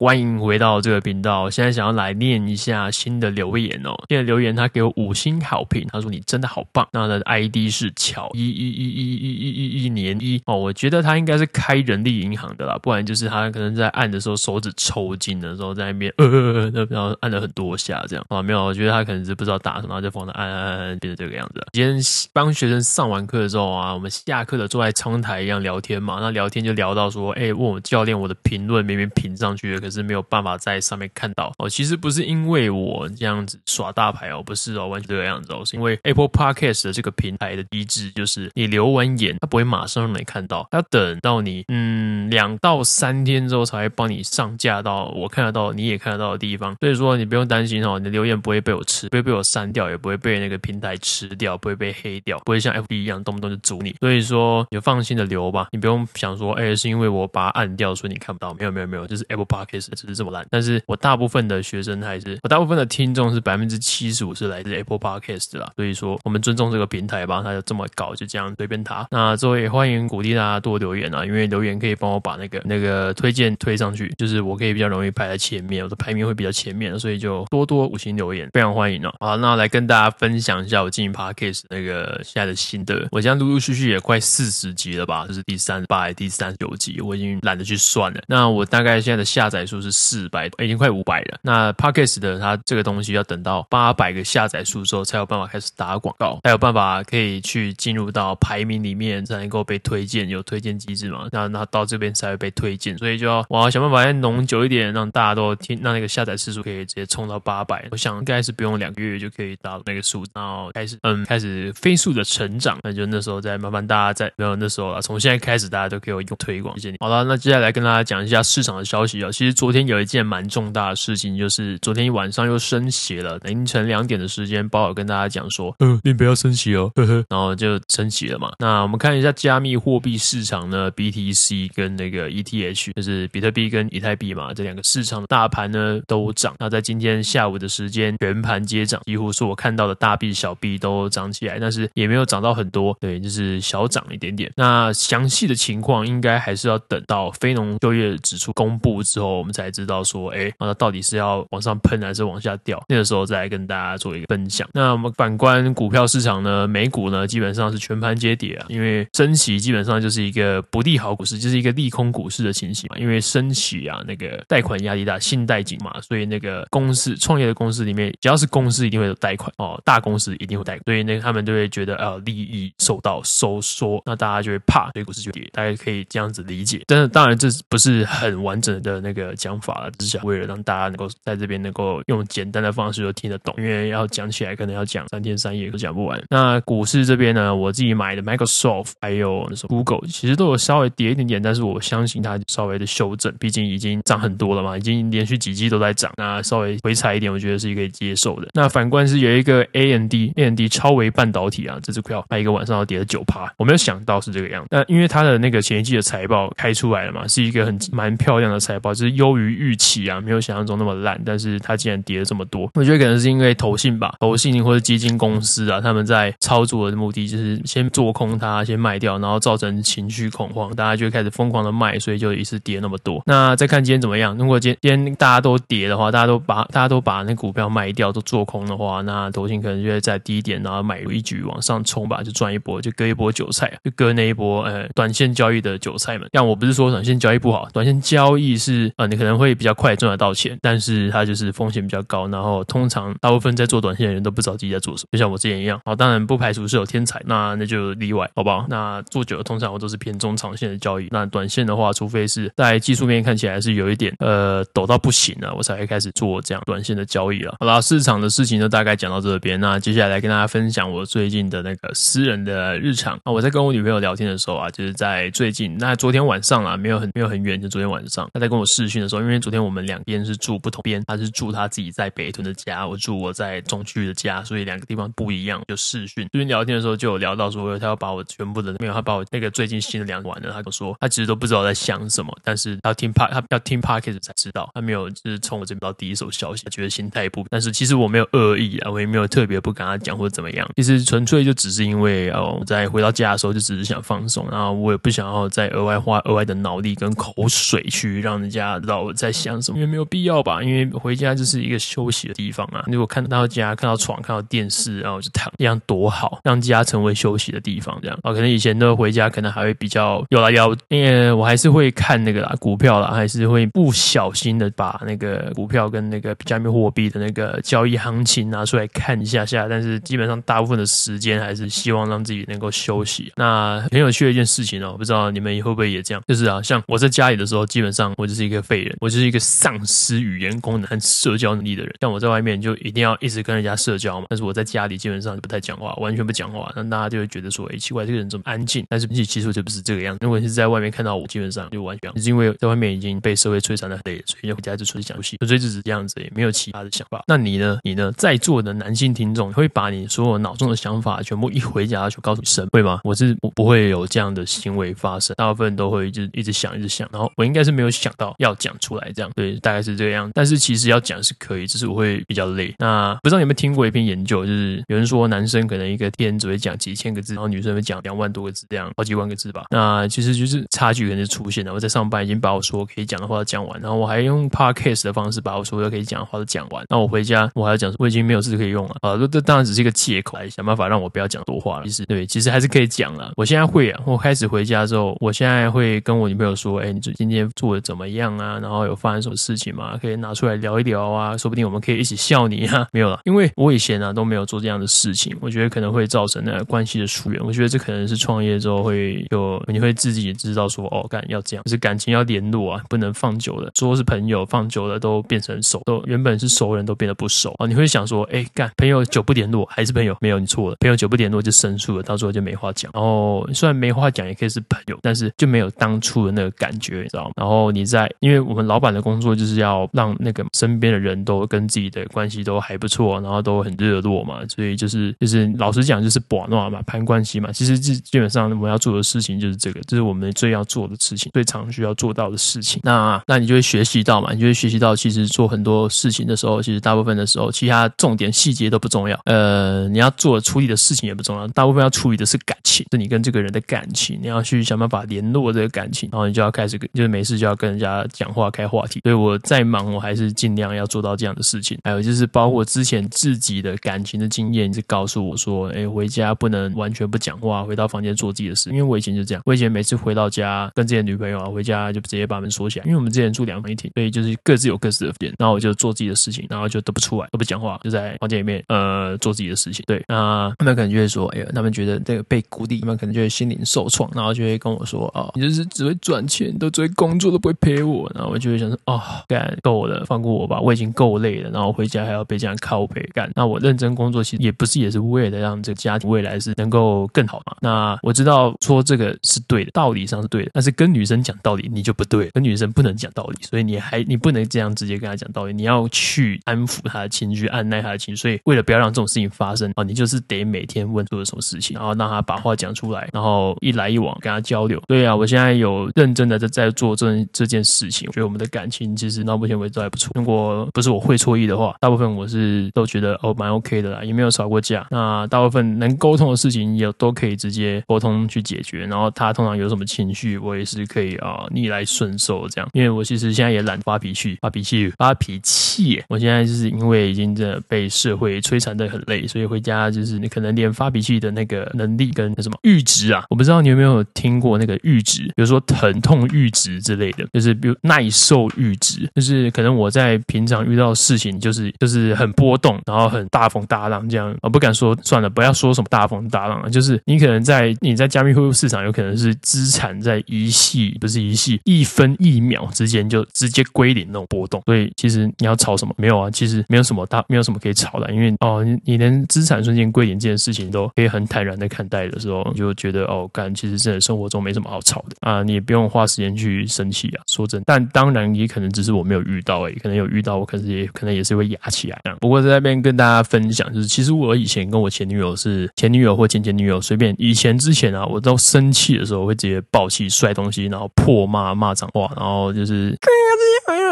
欢迎回到这个频道。现在想要来念一下新的留言哦。现在留言他给我五星好评，他说你真的好棒。那他的 ID 是巧一一一一一一一一年一哦，我觉得他应该是开人力银行的啦，不然就是他可能在按的时候手指抽筋的时候在那边呃，然后按了很多下这样啊，没有，我觉得他可能是不知道打什么，就放着按按按按，变成这个样子。今天帮学生上完课的时候啊，我们下课的坐在窗台一样聊天嘛，那聊天就聊到说，哎，问我教练我的评论明明评上去了，可是没有办法在上面看到哦。其实不是因为我这样子耍大牌哦，不是哦，完全这个样子哦，是因为 Apple Podcast 的这个平台的机制，就是你留完言，它不会马上让你看到，它要等到你嗯两到三天之后才会帮你上架到我看得到，你也看得到的地方。所以说你不用担心哦，你的留言不会被我吃，不会被我删掉，也不会被那个平台吃掉，不会被黑掉，不会像 FB 一样动不动就阻你。所以说你就放心的留吧，你不用想说，哎，是因为我把它按掉，所以你看不到。没有没有没有，就是 Apple Podcast 只是这么烂。但是我大部分的学生还是，我大部分的听众是百分之七十五是来自 Apple Podcast 的啦。所以说我们尊重这个平台吧，他就这么搞，就这样随便他。那作为欢迎鼓励大家多留言啊，因为留言可以帮我把那个那个推荐推上去，就是我可以比较容易排在前面，我的排名会比较前面，所以就多多五星留言，非常欢迎哦。好，那来跟大家分享一下我经营 Podcast 那个现在的心得。我现在陆陆续续也快四十集了吧，这是第三八、第三十九集，我已经懒得去算了。那我大概现在的下载数是四百，已经快五百了。那 Podcast 的它这个东西要等到八百个下载数之后，才有办法开始打广告，才有办法可以去进入到排名里面，才能够被推荐，有推荐机制嘛？那那到这边才会被推荐，所以就要我要想办法再弄久一点，让大家都听，让那个下载次数可以直接冲到八百。我想应该是不用两个月就可以达到那个数，然后开始嗯开始飞速的成长。那就那时候再麻烦大家再没有那时候了，从现在开始大家都可以用推广，谢谢你。好了，那接下来跟大家讲一下市场的消息啊。其实昨天有一件蛮重大的事情，就是昨天一晚上又升息了，凌晨两点的时间，鲍尔跟大家讲说，嗯，你不要升息哦，呵呵，然后就升息了嘛。那我们看一下加密货币市场呢，BTC 跟那个 ETH，就是比特币跟以太币嘛，这两个市场的大盘呢都涨。那在今天下午的时间，全盘皆涨，几乎是我看到的大币小币都涨起来，但是也没有涨到很多，对，就是小涨一点点。那详细的情况应该还是要等到非农就业指数公布之后，我我们才知道说，哎，那到底是要往上喷还是往下掉？那个时候再来跟大家做一个分享。那我们反观股票市场呢，美股呢基本上是全盘皆跌啊，因为升息基本上就是一个不利好股市，就是一个利空股市的情形嘛。因为升息啊，那个贷款压力大，信贷紧嘛，所以那个公司创业的公司里面，只要是公司一定会有贷款哦，大公司一定会贷款，所以那个他们就会觉得呃利益受到收缩，那大家就会怕，所以股市就跌。大家可以这样子理解。但是当然这不是很完整的那个讲法了，只是想为了让大家能够在这边能够用简单的方式就听得懂，因为要讲起来可能要讲三天三夜都讲不完。那股市这边呢，我自己买的 Microsoft 还有 Google，其实都有稍微跌一点点，但是我相信它稍微的修正，毕竟已经涨很多了嘛，已经连续几季都在涨，那稍微回踩一点，我觉得是可以接受的。那反观是有一个 AMD，AMD 超微半导体啊，这支股票它一个晚上要跌了九趴，我没有想到是这个样子。那因为它的那个前一季的财报开出来了嘛，是一个很蛮漂亮的财报，就是优于预期啊，没有想象中那么烂，但是它竟然跌了这么多，我觉得可能是因为投信吧，投信或者基金公司啊，他们在操作的目的就是先做空它，先卖掉，然后造成情绪恐慌，大家就开始疯狂的卖，所以就一次跌那么多。那再看今天怎么样？如果今天今天大家都跌的话，大家都把大家都把那股票卖掉，都做空的话，那投信可能就会在低点，然后买入一局往上冲吧，就赚一波，就割一波韭菜，就割那一波呃短线交易的韭菜们。但我不是说短线交易不好，短线交易是呃你可能会比较快赚得到钱，但是它就是风险比较高，然后通常大部分在做短线的人都不知道自己在做什么，就像我之前一样。好，当然不排除是有天才，那那就例外，好不好？那做久了，通常我都是偏中长线的交易。那短线的话，除非是在技术面看起来是有一点呃抖到不行了，我才会开始做这样短线的交易了。好啦，市场的事情就大概讲到这边。那接下来跟大家分享我最近的那个私人的日常。啊我在跟我女朋友聊天的时候啊，就是在最近，那昨天晚上啊，没有很没有很远，就昨天晚上，她在跟我视讯的时候，因为昨天我们两边是住不同边，他是住他自己在北屯的家，我住我在中区的家，所以两个地方不一样，就视讯。最近聊天的时候就有聊到说，他要把我全部的没有，他把我那个最近新的两完了，他跟我说，他其实都不知道在想什么，但是他听 Pod，她要听 Podcast 才知道，他没有就是从我这边到第一手消息，他觉得心态不，但是其实我没有恶意啊，我也没有特别不跟他讲或者怎么样，其实纯粹就只是因为哦，我在回到家的时候就只是想放松，然后我也不想要再额外花额外的脑力跟口水去让人家知道我在想什么，因为没有必要吧，因为回家就是一个休息的地方啊。如果看到家，看到床，看到电视，然后就躺，这样多好，让家成为休息的地方，这样啊。可能以前都回家，可能还会比较有来聊，因为我还是会看那个啦，股票啦，还是会不小心的把那个股票跟那个加密货币的那个交易行情拿出来看一下下，但是基本上大部分的时间还是希望让自己能够休息。那很有趣的一件事情哦，不知道你们会不会也这样？就是啊，像我在家里的时候，基本上我就是一个废我就是一个丧失语言功能和社交能力的人。像我在外面就一定要一直跟人家社交嘛，但是我在家里基本上就不太讲话，完全不讲话，那大家就会觉得说，哎，奇怪，这个人怎么安静？但是其实就不是这个样子。如果是在外面看到我，基本上就完全，是因为在外面已经被社会摧残的很累，所以就回家就出去讲游戏，所以就是这样子，也没有其他的想法。那你呢？你呢？在座的男性听众会把你所有脑中的想法全部一回家就告诉你神，会吗？我是不不会有这样的行为发生，大部分都会就一直想，一直想，然后我应该是没有想到要讲讲出来这样，对，大概是这个样。但是其实要讲是可以，只是我会比较累。那不知道有没有听过一篇研究，就是有人说男生可能一个天只会讲几千个字，然后女生会讲两万多个字，这样好几万个字吧。那其实就是差距可能就出现了。我在上班已经把我说可以讲的话讲完，然后我还用 podcast 的方式把我说要可以讲的话都讲完。那我回家我还要讲，我已经没有字可以用了啊。这这当然只是一个借口，来想办法让我不要讲多话了。其实对，其实还是可以讲了。我现在会啊，我开始回家之后，我现在会跟我女朋友说，哎，你今天做的怎么样啊？然后有发生什么事情吗？可以拿出来聊一聊啊，说不定我们可以一起笑你啊。没有了，因为我以前啊都没有做这样的事情，我觉得可能会造成那个关系的疏远。我觉得这可能是创业之后会有，你会自己知道说，哦，干要这样，就是感情要联络啊，不能放久了，说是朋友，放久了都变成熟，都原本是熟人都变得不熟啊。你会想说，哎，干朋友久不联络还是朋友？没有，你错了，朋友久不联络就生疏了，到时候就没话讲。然后虽然没话讲也可以是朋友，但是就没有当初的那个感觉，你知道吗？然后你在，因为我们老板的工作就是要让那个身边的人都跟自己的关系都还不错，然后都很热络嘛，所以就是就是老实讲就是把诺嘛，攀关系嘛。其实基基本上我们要做的事情就是这个，这是我们最要做的事情，最常需要做到的事情。那那你就会学习到嘛，你就会学习到，其实做很多事情的时候，其实大部分的时候，其他重点细节都不重要。呃，你要做处理的事情也不重要，大部分要处理的是感情，是你跟这个人的感情，你要去想办法联络这个感情，然后你就要开始，就是没事就要跟人家讲讲话开话题。所以我再忙，我还是尽量要做到这样的事情。还有就是包括之前自己的感情的经验，就告诉我说，哎，回家不能完全不讲话，回到房间做自己的事。因为我以前就这样，我以前每次回到家跟自己的女朋友啊，回家就直接把门锁起来，因为我们之前住两房一厅，所以就是各自有各自的房间，然后我就做自己的事情，然后就都不出来，都不讲话，就在房间里面呃做自己的事情。对，那他们可能就会说，哎呀，他们觉得这个被孤立，他们可能就会心灵受创，然后就会跟我说，哦，你就是只会赚钱，都只会工作，都不会陪我。然后我就会想说，哦，干够了，放过我吧，我已经够累了，然后回家还要被这样靠北干。那我认真工作，其实也不是也是为了让这个家庭未来是能够更好嘛。那我知道说这个是对的，道理上是对的，但是跟女生讲道理你就不对，跟女生不能讲道理，所以你还你不能这样直接跟她讲道理，你要去安抚她的情绪，按耐她的情绪。所以为了不要让这种事情发生啊，你就是得每天问做了什么事情，然后让她把话讲出来，然后一来一往跟她交流。对啊，我现在有认真的在在做这这件事情，觉得我们的感情其实到目前为止都还不错。如果不是我会错意的话，大部分我是都觉得哦蛮 OK 的啦，也没有吵过架。那大部分能沟通的事情也都可以直接沟通去解决。然后他通常有什么情绪，我也是可以啊逆来顺受这样。因为我其实现在也懒发脾气，发脾气，发脾气。我现在就是因为已经真的被社会摧残得很累，所以回家就是你可能连发脾气的那个能力跟那什么阈值啊，我不知道你有没有听过那个阈值，比如说疼痛阈值之类的，就是比如耐受阈值，就是可能我在平常遇到事情就是就是很波动，然后很大风大浪这样，我不敢说算了，不要说什么大风大浪，就是你可能在你在加密货币市场有可能是资产在一系不是一系一分一秒之间就直接归零那种波动，所以其实你要吵什么没有啊？其实没有什么大没有什么可以吵的，因为哦你你连资产瞬间归零这件事情都可以很坦然的看待的时候，你就觉得哦干，其实真的生活中没什么好吵的啊，你也不用花时间去生气啊，说真，但当然也可能只是我没有遇到而已，可能有遇到我可能也可能也是会压起来。不过在那边跟大家分享，就是其实我以前跟我前女友是前女友或前前女友，随便以前之前啊，我都生气的时候会直接爆气摔东西，然后破骂骂脏话，然后就是。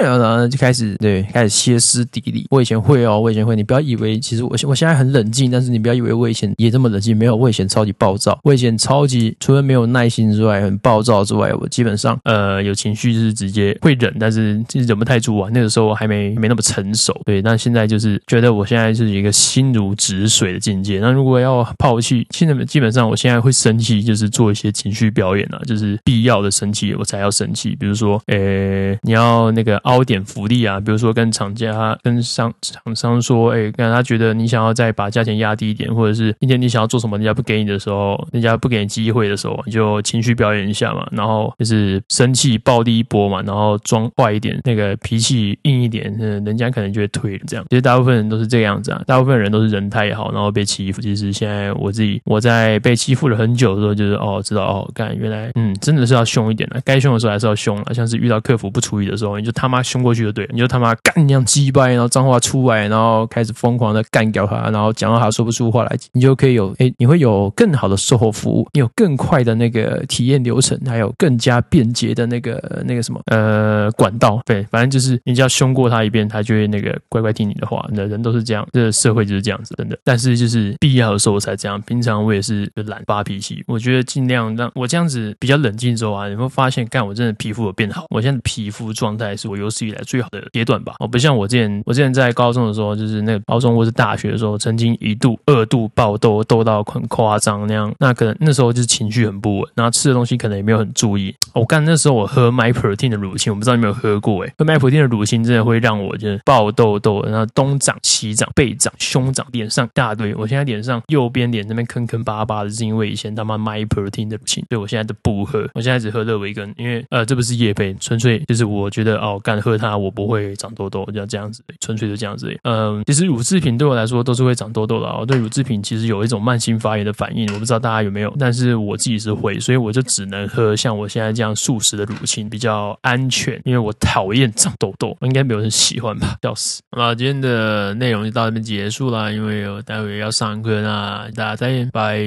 然后就开始对开始歇斯底里。我以前会哦，我以前会。你不要以为其实我我现在很冷静，但是你不要以为我以前也这么冷静。没有，我以前超级暴躁。我以前超级除了没有耐心之外，很暴躁之外，我基本上呃有情绪就是直接会忍，但是忍不太住啊。那个时候我还没没那么成熟，对。但现在就是觉得我现在是一个心如止水的境界。那如果要抛弃，现在基本上我现在会生气，就是做一些情绪表演啊，就是必要的生气我才要生气。比如说，呃，你要那个凹点福利啊，比如说跟厂厂家、跟商厂商说，哎，跟他觉得你想要再把价钱压低一点，或者是今天你想要做什么，人家不给你的时候，人家不给你机会的时候，你就情绪表演一下嘛，然后就是生气暴力一波嘛，然后装坏一点，那个脾气硬一点，嗯，人家可能就会退了。这样，其实大部分人都是这个样子啊，大部分人都是人太好，然后被欺负。其实现在我自己我在被欺负了很久的时候，就是哦，知道哦，干，原来嗯，真的是要凶一点的，该凶的时候还是要凶啊。像是遇到客服不处理的时候，你就他妈凶过去就对了，你就他妈干你样鸡掰，然后脏话出来，然后开始疯狂的干掉他，然后讲到他说不出话来，你就可以有哎，你会有更好的售后服务，你有更快的那个体验流程，还有更加便捷的那个那个什么呃管道。对，反正就是你只要凶过他一遍，他就会那个乖乖听你的话。那人都是这样，这个社会就是这样子，真的。但是就是必要的时候才这样，平常我也是就懒发脾气。我觉得尽量让我这样子比较冷静之后啊，你会发现，干我真的皮肤有变好。我现在皮肤状态是我有史以来最好的阶段吧。我不像像我之前，我之前在高中的时候，就是那个高中或是大学的时候，曾经一度二度爆痘，痘到很夸张那样。那可能那时候就是情绪很不稳，然后吃的东西可能也没有很注意。我干那时候我喝 MyProtein 的乳清，我不知道你有没有喝过哎、欸，喝 MyProtein 的乳清真的会让我就是爆痘痘，然后东长西长、背长、胸长、脸上一大堆。我现在脸上右边脸那边坑坑巴巴的，是因为以前他妈 MyProtein 的乳清，所以我现在都不喝。我现在只喝乐维根，因为呃这不是业配，纯粹就是我觉得哦干喝它我不会长痘痘，就这样子，纯粹就这样子。嗯，其实乳制品对我来说都是会长痘痘的。我对乳制品其实有一种慢性发炎的反应，我不知道大家有没有，但是我自己是会，所以我就只能喝像我现在这样素食的乳清比较安全，因为我讨厌长痘痘，应该没有人喜欢吧？笑死！好了，今天的内容就到这边结束了，因为我待会要上课，那大家再见，拜。